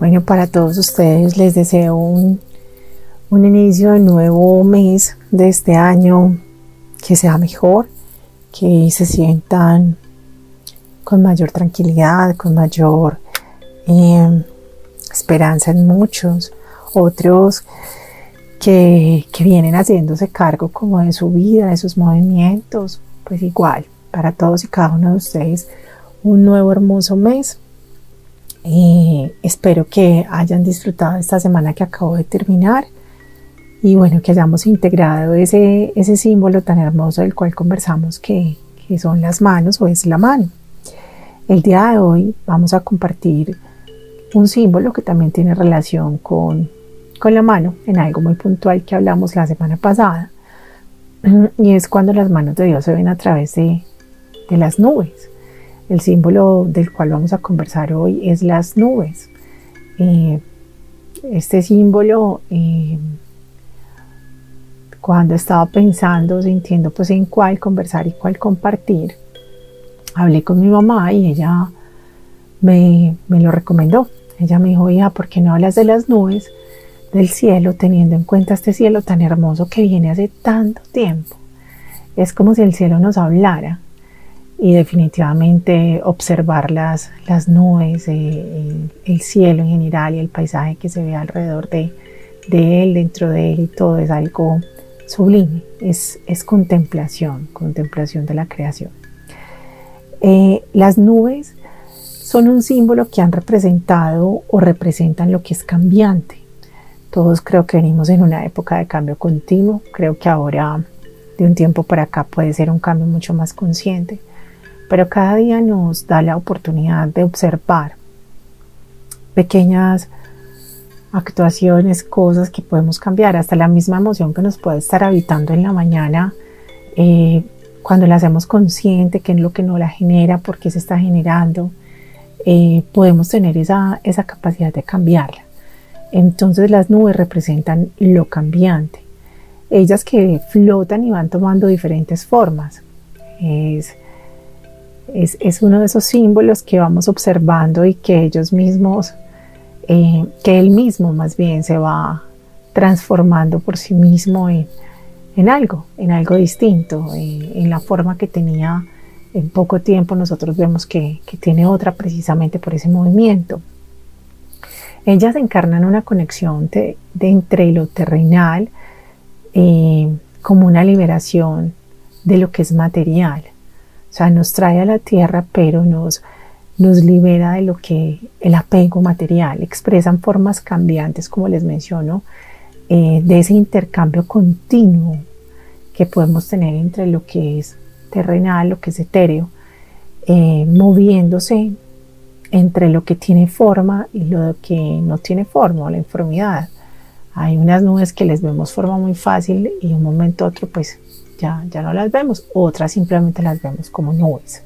Bueno, para todos ustedes les deseo un, un inicio de nuevo mes de este año que sea mejor, que se sientan con mayor tranquilidad, con mayor eh, esperanza en muchos, otros que, que, vienen haciéndose cargo como de su vida, de sus movimientos, pues igual, para todos y cada uno de ustedes, un nuevo hermoso mes. Y espero que hayan disfrutado esta semana que acabo de terminar y bueno, que hayamos integrado ese, ese símbolo tan hermoso del cual conversamos que, que son las manos o es la mano. El día de hoy vamos a compartir un símbolo que también tiene relación con, con la mano, en algo muy puntual que hablamos la semana pasada, y es cuando las manos de Dios se ven a través de, de las nubes. El símbolo del cual vamos a conversar hoy es las nubes. Eh, este símbolo, eh, cuando estaba pensando, sintiendo pues en cuál conversar y cuál compartir, hablé con mi mamá y ella me, me lo recomendó. Ella me dijo, hija, ¿por qué no hablas de las nubes del cielo teniendo en cuenta este cielo tan hermoso que viene hace tanto tiempo? Es como si el cielo nos hablara y definitivamente observar las, las nubes, eh, el, cielo en general y el paisaje que se ve alrededor de, de, él, dentro de él y todo es algo sublime, es, es contemplación, contemplación de la creación. Eh, las nubes son un símbolo que han representado o representan lo que es cambiante. Todos creo que venimos en una época de cambio continuo, creo que ahora de un tiempo para acá puede ser un cambio mucho más consciente, pero cada día nos da la oportunidad de observar pequeñas actuaciones, cosas que podemos cambiar, hasta la misma emoción que nos puede estar habitando en la mañana, eh, cuando la hacemos consciente, qué es lo que nos la genera, por qué se está generando, eh, podemos tener esa, esa capacidad de cambiarla. Entonces las nubes representan lo cambiante. Ellas que flotan y van tomando diferentes formas. Es, es uno de esos símbolos que vamos observando y que ellos mismos, eh, que él mismo más bien se va transformando por sí mismo en, en algo, en algo distinto, en, la forma que tenía en poco tiempo nosotros vemos que, tiene otra precisamente por ese movimiento. Ellas encarnan una conexión de, entre lo terrenal eh, como una liberación de lo que es material. O sea, nos trae a la tierra, pero nos, nos libera de lo que el apego material. Expresan formas cambiantes, como les menciono, eh, de ese intercambio continuo que podemos tener entre lo que es terrenal, lo que es etéreo, eh, moviéndose entre lo que tiene forma y lo que no tiene forma, la informidad. Hay unas nubes que les vemos forma muy fácil y un momento otro pues ya, ya no las vemos, otras simplemente las vemos como nubes.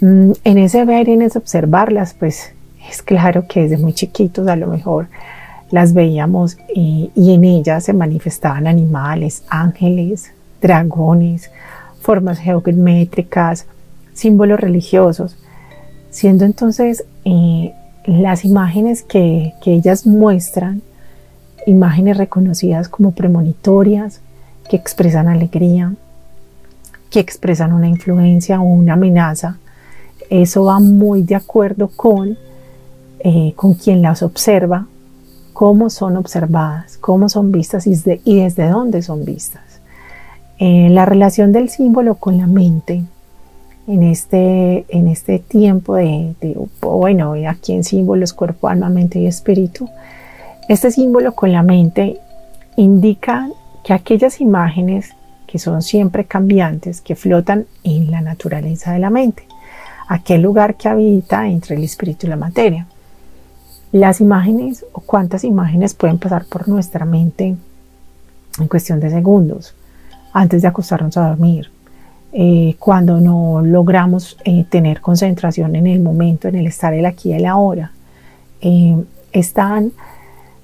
Mm, en ese ver en ese observarlas pues es claro que desde muy chiquitos a lo mejor las veíamos y en ellas se manifestaban animales, ángeles, dragones, formas geométricas, símbolos religiosos, siendo entonces eh, las imágenes que, ellas muestran, imágenes reconocidas como premonitorias, que expresan alegría, que expresan una influencia o una amenaza. Eso va muy de acuerdo con, eh, con quien las observa, cómo son observadas, cómo son vistas y desde dónde son vistas. Eh, la relación del símbolo con la mente en este, en este tiempo de, bueno, aquí en símbolos cuerpo, alma, mente y espíritu, este símbolo con la mente indica que aquellas imágenes que son siempre cambiantes, que flotan en la naturaleza de la mente, aquel lugar que habita entre el espíritu y la materia. Las imágenes o cuántas imágenes pueden pasar por nuestra mente en cuestión de segundos antes de acostarnos a dormir. Eh, cuando no logramos eh, tener concentración en el momento, en el estar el aquí y el ahora. Eh, están,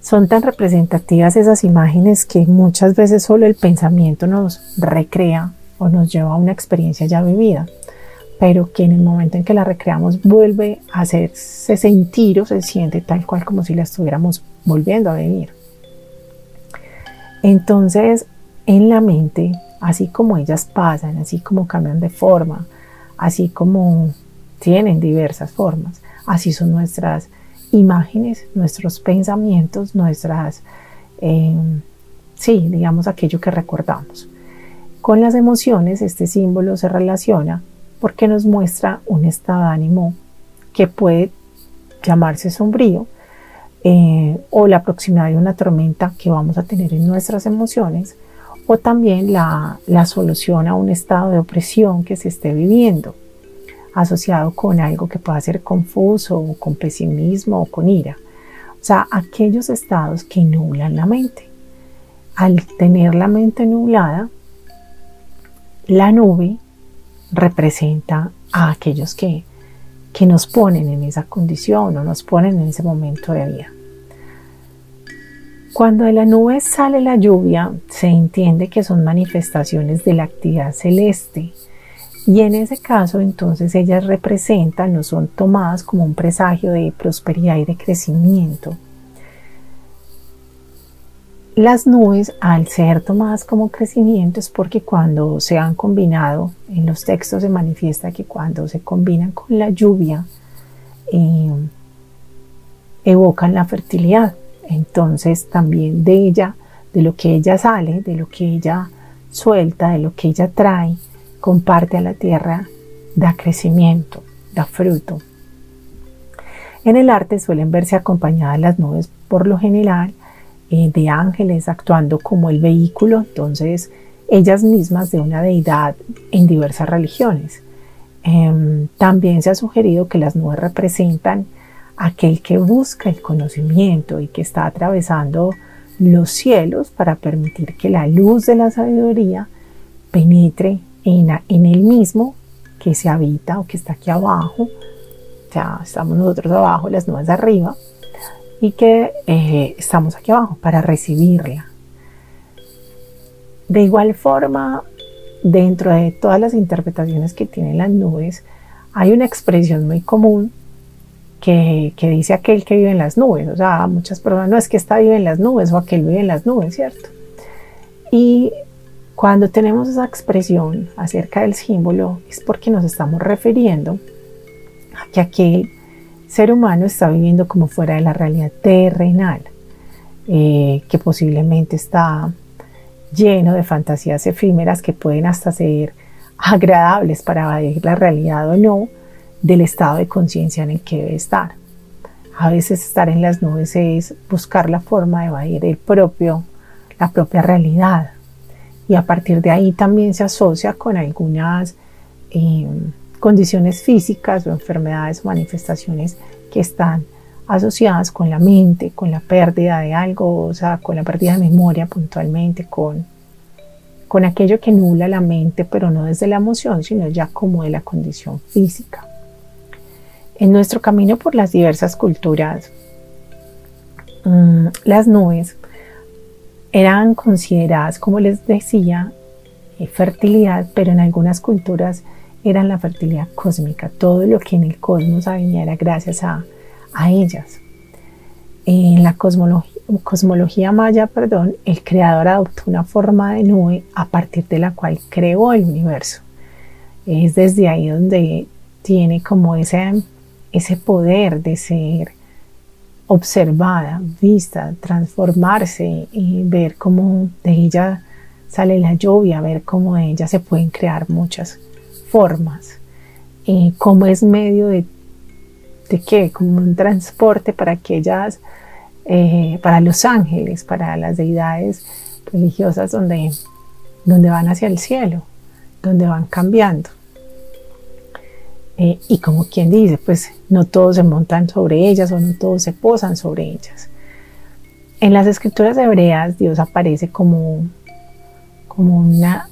son tan representativas esas imágenes que muchas veces solo el pensamiento nos recrea o nos lleva a una experiencia ya vivida, pero que en el momento en que la recreamos vuelve a hacerse sentir o se siente tal cual como si la estuviéramos volviendo a vivir. Entonces, en la mente así como ellas pasan, así como cambian de forma, así como tienen diversas formas, así son nuestras imágenes, nuestros pensamientos, nuestras, em, sí, digamos aquello que recordamos. Con las emociones este símbolo se relaciona porque nos muestra un estado de ánimo que puede llamarse sombrío eh, o la proximidad de una tormenta que vamos a tener en nuestras emociones o también la, solución a un estado de opresión que se esté viviendo, asociado con algo que pueda ser confuso o con pesimismo o con ira. O sea, aquellos estados que nublan la mente. Al tener la mente nublada, la nube representa a aquellos que, que nos ponen en esa condición o nos ponen en ese momento de vida. Cuando de la nube sale la lluvia, se entiende que son manifestaciones de la actividad celeste. Y en ese caso, entonces ellas representan, no son tomadas como un presagio de prosperidad y de crecimiento. Las nubes, al ser tomadas como crecimiento, es porque cuando se han combinado, en los textos se manifiesta que cuando se combinan con la lluvia, eh, evocan la fertilidad entonces también de ella, de lo que ella sale, de lo que ella suelta, de lo que ella trae, comparte a la tierra, da crecimiento, da fruto. En el arte suelen verse acompañadas las nubes por lo general eh, de ángeles actuando como el vehículo, entonces ellas mismas de una deidad en diversas religiones. Em, también se ha sugerido que las nubes representan aquel que busca el conocimiento y que está atravesando los cielos para permitir que la luz de la sabiduría penetre en, en él mismo que se habita o que está aquí abajo, ya estamos nosotros abajo, las nubes de arriba, y que eh, estamos aquí abajo para recibirla. De igual forma, dentro de todas las interpretaciones que tienen las nubes, hay una expresión muy común que, dice aquel que vive en las nubes. O sea, muchas personas, no es que esta vive en las nubes o aquel vive en las nubes, ¿cierto? Y cuando tenemos esa expresión acerca del símbolo es porque nos estamos refiriendo a que aquel ser humano está viviendo como fuera de la realidad terrenal, eh, que posiblemente está lleno de fantasías efímeras que pueden hasta ser agradables para evadir la realidad o no, del estado de conciencia en el que debe estar. A veces estar en las nubes es buscar la forma de evadir el propio, la propia realidad. Y a partir de ahí también se asocia con algunas em, condiciones físicas o enfermedades o manifestaciones que están asociadas con la mente, con la pérdida de algo, o sea, con la pérdida de memoria puntualmente, con, con aquello que nula la mente, pero no desde la emoción, sino ya como de la condición física. En nuestro camino por las diversas culturas, mm, las nubes eran consideradas, como les decía, eh, fertilidad, pero en algunas culturas eran la fertilidad cósmica. Todo lo que en el cosmos había era gracias a, ellas. En la cosmología, cosmología maya, perdón, el creador adoptó una forma de nube a partir de la cual creó el universo. Es desde ahí donde tiene como ese ese poder de ser observada, vista, transformarse y ver cómo de ella sale la lluvia, ver cómo de ella se pueden crear muchas formas, y cómo es medio de, de qué, como un transporte para aquellas, eh, para los ángeles, para las deidades religiosas donde, donde van hacia el cielo, donde van cambiando. Eh, y como quien dice, pues no todos se montan sobre ellas o no todos se posan sobre ellas. En las escrituras hebreas Dios aparece como, como una,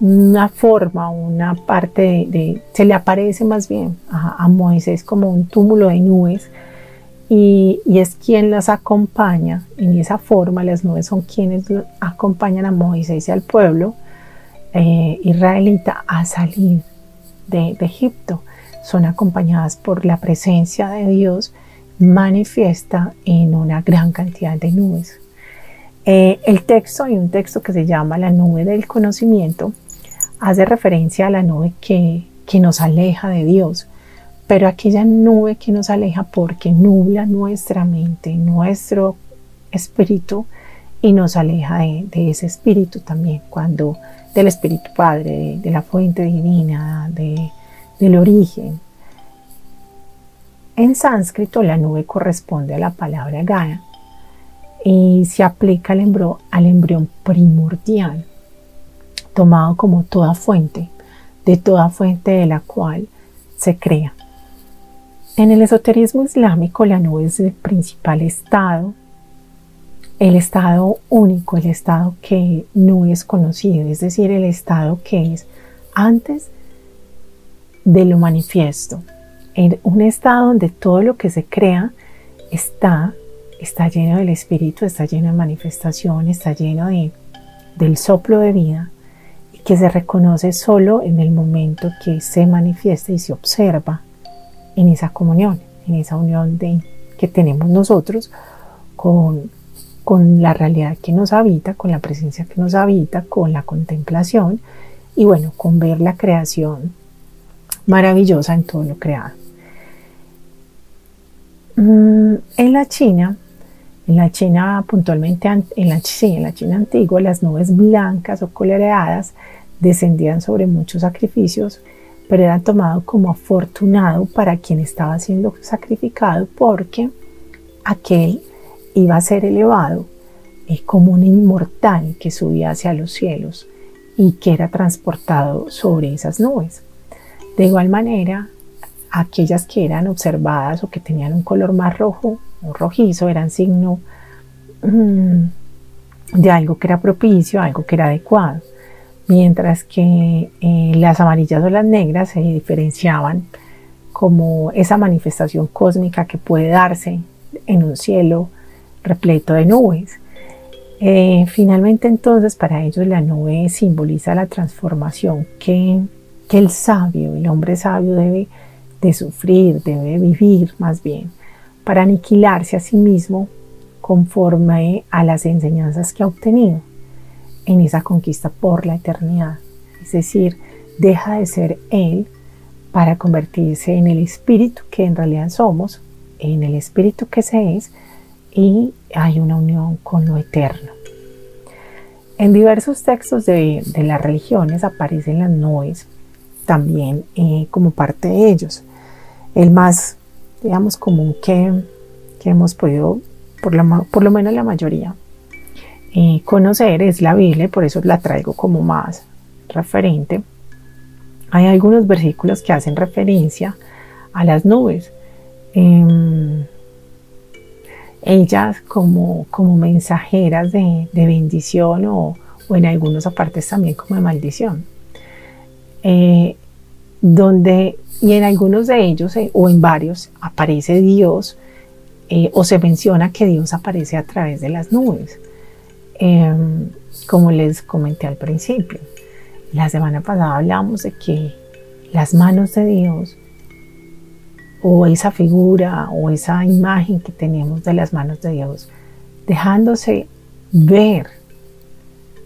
una forma, una parte de, se le aparece más bien a, Moisés como un túmulo de nubes y, es quien las acompaña en esa forma, las nubes son quienes acompañan a Moisés y al pueblo eh, israelita a salir de, Egipto. Son acompañadas por la presencia de Dios manifiesta en una gran cantidad de nubes. Eh, el texto, hay un texto que se llama la nube del conocimiento, hace referencia a la nube que, que nos aleja de Dios, pero aquella nube que nos aleja porque nubla nuestra mente, nuestro espíritu y nos aleja de, de ese espíritu también, cuando del Espíritu Padre, de, la fuente divina, de, del origen. En sánscrito la nube corresponde a la palabra Gaia y se aplica al, al embrión primordial, tomado como toda fuente, de toda fuente de la cual se crea. En el esoterismo islámico la nube es el principal estado el estado único, el estado que no es conocido, es decir, el estado que es antes de lo manifiesto, en un estado donde todo lo que se crea está, está lleno del espíritu, está lleno de manifestación, está lleno de, del soplo de vida y que se reconoce solo en el momento que se manifiesta y se observa en esa comunión, en esa unión que tenemos nosotros con, con la realidad que nos habita, con la presencia que nos habita, con la contemplación y bueno, con ver la creación maravillosa en todo lo creado. Mm, en la China, en la China puntualmente, en la, en la China antigua, las nubes blancas o coloreadas descendían sobre muchos sacrificios, pero eran tomados como afortunado para quien estaba siendo sacrificado porque aquel iba a ser elevado es como un inmortal que subía hacia los cielos y que era transportado sobre esas nubes. De igual manera, aquellas que eran observadas o que tenían un color más rojo o rojizo eran signo mm, de algo que era propicio, algo que era adecuado, mientras que eh, las amarillas o las negras se diferenciaban como esa manifestación cósmica que puede darse en un cielo repleto de nubes. Eh, finalmente entonces para ellos la nube simboliza la transformación que, que el sabio, el hombre sabio debe de sufrir, debe vivir más bien, para aniquilarse a sí mismo conforme a las enseñanzas que ha obtenido en esa conquista por la eternidad. Es decir, deja de ser él para convertirse en el espíritu que en realidad somos, en el espíritu que se es, y hay una unión con lo eterno. En diversos textos de, las religiones aparecen las nubes también eh, como parte de ellos. El más, digamos, común que, hemos podido, por, por, lo menos la mayoría, eh, conocer es la Biblia, por eso la traigo como más referente. Hay algunos versículos que hacen referencia a las nubes. Em, ellas como, como mensajeras de, bendición o, en algunos apartes también como de maldición. Eh, donde, y en algunos de ellos eh, o en varios aparece Dios eh, o se menciona que Dios aparece a través de las nubes, em, como les comenté al principio. La semana pasada hablamos de que las manos de Dios o esa figura o esa imagen que tenemos de las manos de Dios, dejándose ver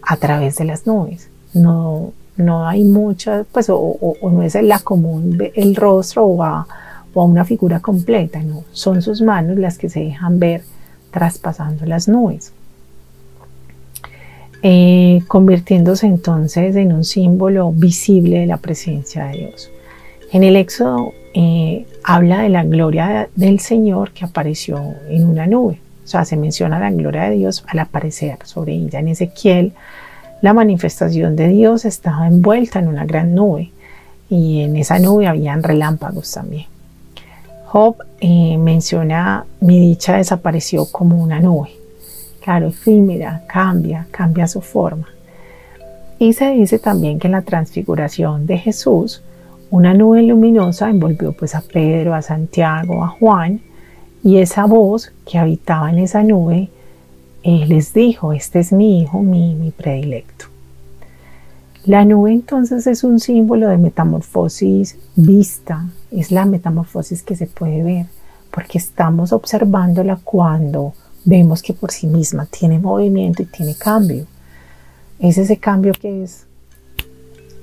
a través de las nubes. No, no hay muchas, pues, o, no es la común el rostro o a, una figura completa, no, son sus manos las que se dejan ver traspasando las nubes. Eh, convirtiéndose entonces en un símbolo visible de la presencia de Dios. En el Éxodo eh, habla de la gloria del Señor que apareció en una nube. O sea, se menciona la gloria de Dios al aparecer sobre ella. En Ezequiel, la manifestación de Dios estaba envuelta en una gran nube y en esa nube habían relámpagos también. Job eh, menciona, mi dicha desapareció como una nube. Claro, efímera, cambia, cambia su forma. Y se dice también que en la transfiguración de Jesús, una nube luminosa envolvió pues a Pedro, a Santiago, a Juan, y esa voz que habitaba en esa nube les dijo, este es mi hijo, mi, mi predilecto. La nube entonces es un símbolo de metamorfosis vista, es la metamorfosis que se puede ver, porque estamos observándola cuando vemos que por sí misma tiene movimiento y tiene cambio. Es ese cambio que es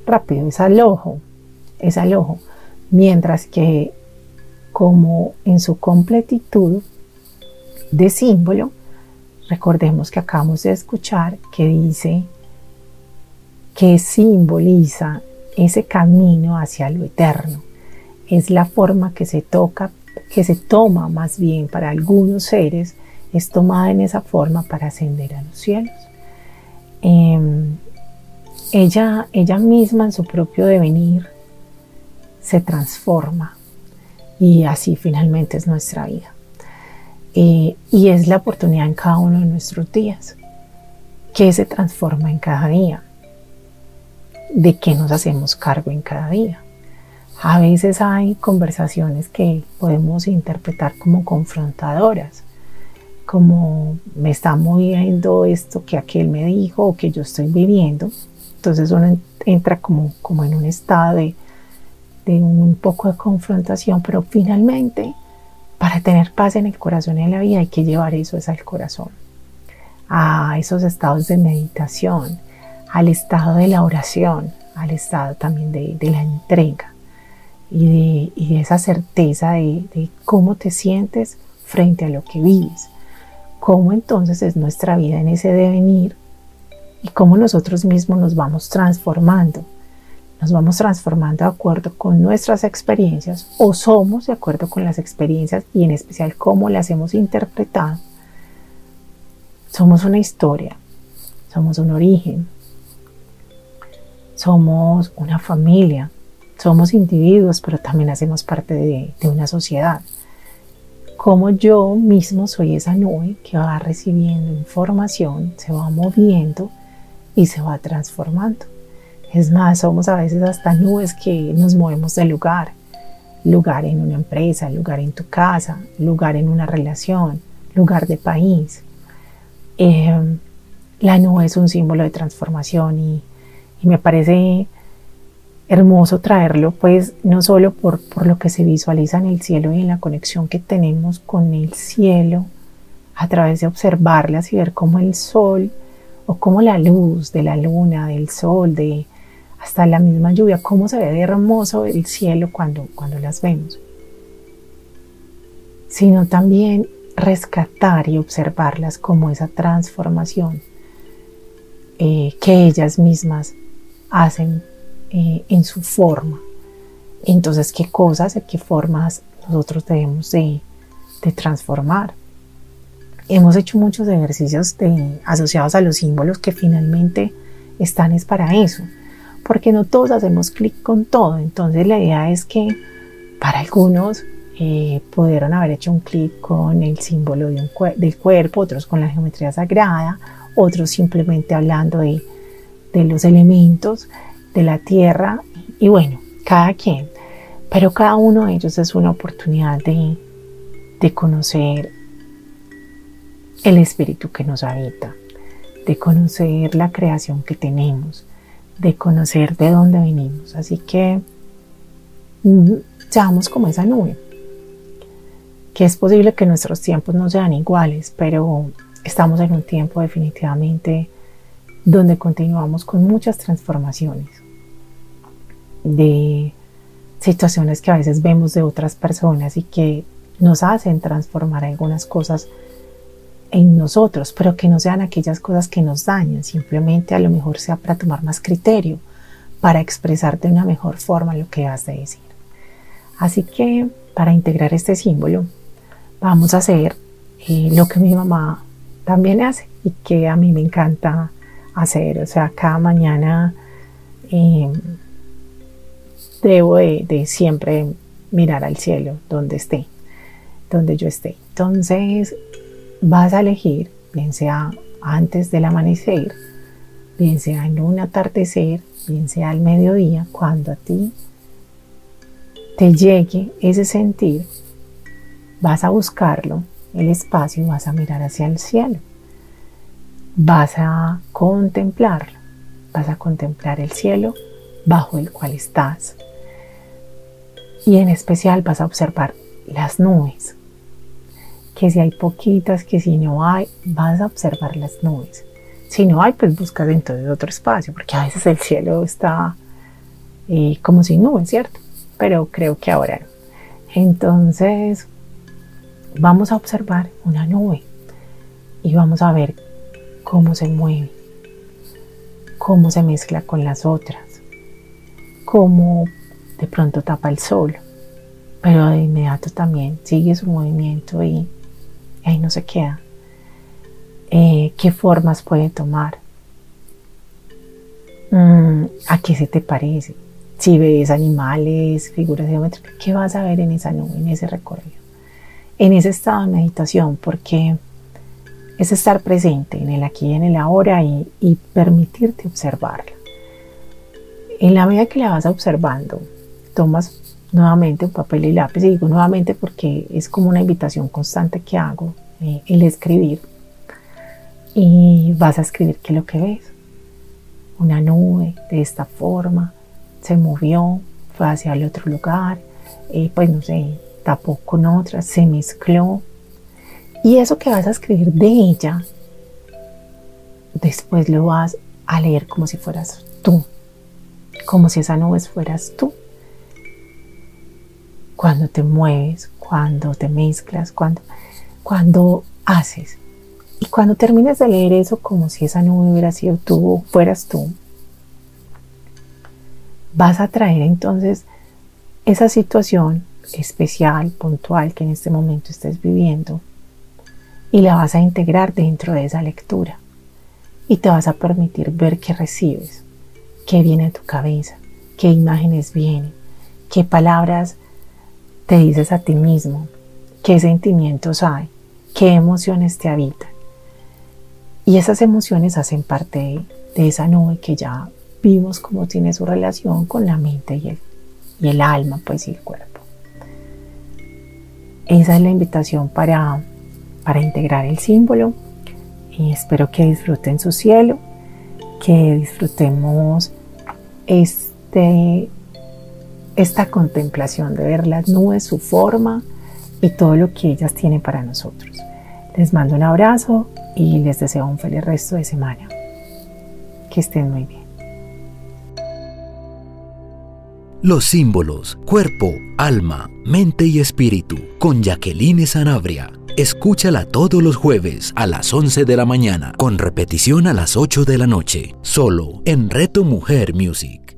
rápido, es al ojo, es al ojo. Mientras que como en su completitud de símbolo, recordemos que acabamos de escuchar que dice que simboliza ese camino hacia lo eterno. Es la forma que se toca, que se toma más bien para algunos seres, es tomada en esa forma para ascender a los cielos. Em, ella, ella misma en su propio devenir se transforma y así finalmente es nuestra vida. Eh, y es la oportunidad en cada uno de nuestros días que se transforma en cada día de qué nos hacemos cargo en cada día. A veces hay conversaciones que podemos interpretar como confrontadoras, como me está moviendo esto que aquel me dijo o que yo estoy viviendo. Entonces uno entra como, como en un estado de, de un poco de confrontación, pero finalmente para tener paz en el corazón y en la vida hay que llevar eso es al corazón, a esos estados de meditación, al estado de la oración, al estado también de, la entrega y de, esa certeza de, de, cómo te sientes frente a lo que vives, cómo entonces es nuestra vida en ese devenir y cómo nosotros mismos nos vamos transformando. Nos vamos transformando de acuerdo con nuestras experiencias o somos de acuerdo con las experiencias y en especial cómo las hemos interpretado. Somos una historia, somos un origen, somos una familia, somos individuos, pero también hacemos parte de, una sociedad. Como yo mismo soy esa nube que va recibiendo información, se va moviendo y se va transformando. Es más, somos a veces hasta nubes que nos movemos de lugar. Lugar en una empresa, lugar en tu casa, lugar en una relación, lugar de país. Eh, la nube es un símbolo de transformación y y me parece hermoso traerlo, pues no solo por, por lo que se visualiza en el cielo y en la conexión que tenemos con el cielo, a través de observarlas y ver cómo el sol o cómo la luz de la luna, del sol, de hasta la misma lluvia, cómo se ve de hermoso el cielo cuando, cuando las vemos, sino también rescatar y observarlas como esa transformación eh, que ellas mismas hacen eh, en su forma. Entonces, ¿qué cosas, y qué formas nosotros debemos de, transformar? Hemos hecho muchos ejercicios asociados a los símbolos que finalmente están es para eso, porque no todos hacemos clic con todo. Entonces, la idea es que para algunos eh, pudieron haber hecho un clic con el símbolo de del cuerpo, otros con la geometría sagrada, otros simplemente hablando de de los elementos de la tierra y bueno, cada quien. Pero cada uno de ellos es una oportunidad de, de conocer el espíritu que nos habita, de conocer la creación que tenemos, de conocer de dónde venimos. Así que mm, seamos como esa nube, que es posible que nuestros tiempos no sean iguales, pero estamos en un tiempo definitivamente donde continuamos con muchas transformaciones de situaciones que a veces vemos de otras personas y que nos hacen transformar algunas cosas en nosotros, pero que no sean aquellas cosas que nos dañan, simplemente a lo mejor sea para tomar más criterio, para expresar de una mejor forma lo que has de decir. Así que para integrar este símbolo, vamos a hacer eh, lo que mi mamá también hace y que a mí me encanta hacer. O sea, cada mañana em, debo de, siempre mirar al cielo donde esté, donde yo esté. Entonces vas a elegir, bien sea antes del amanecer, bien sea en un atardecer, bien sea al mediodía, cuando a ti te llegue ese sentir, vas a buscarlo, el espacio, vas a mirar hacia el cielo, vas a contemplarlo, vas a contemplar el cielo bajo el cual estás. Y en especial vas a observar las nubes. Que si hay poquitas, que si no hay, vas a observar las nubes. Si no hay, pues busca dentro de otro espacio, porque a veces el cielo está eh, como sin nubes, ¿cierto? Pero creo que ahora no. Entonces, vamos a observar una nube y vamos a ver cómo se mueve, cómo se mezcla con las otras, cómo de pronto tapa el sol, pero de inmediato también sigue su movimiento y ahí no se queda. Eh, ¿Qué formas puede tomar? Mm, ¿A qué se te parece? Si ves animales, figuras geométricas, ¿qué vas a ver en esa nube, en ese recorrido? En ese estado de meditación, porque es estar presente en el aquí y en el ahora y, y permitirte observarla. En la medida que la vas observando, tomas nuevamente un papel y lápiz, y digo nuevamente porque es como una invitación constante que hago, eh, el escribir, y vas a escribir qué es lo que ves. Una nube de esta forma se movió, fue hacia el otro lugar, eh, pues no sé, tapó con otra, se mezcló. Y eso que vas a escribir de ella, después lo vas a leer como si fueras tú, como si esa nube fueras tú cuando te mueves, cuando te mezclas, cuando, cuando haces. Y cuando termines de leer eso como si esa nube hubiera sido tú fueras tú, vas a traer entonces esa situación especial, puntual que en este momento estés viviendo y la vas a integrar dentro de esa lectura y te vas a permitir ver qué recibes, qué viene a tu cabeza, qué imágenes vienen, qué palabras te dices a ti mismo qué sentimientos hay, qué emociones te habitan. Y esas emociones hacen parte de, esa nube que ya vimos cómo tiene su relación con la mente y el, y el alma, pues y el cuerpo. Esa es la invitación para, para integrar el símbolo y espero que disfruten su cielo, que disfrutemos este esta contemplación de ver las nubes, su forma y todo lo que ellas tienen para nosotros. Les mando un abrazo y les deseo un feliz resto de semana. Que estén muy bien. Los símbolos, cuerpo, alma, mente y espíritu, con Jacqueline Sanabria. Escúchala todos los jueves a las 11 de la mañana, con repetición a las 8 de la noche, solo en Reto Mujer Music.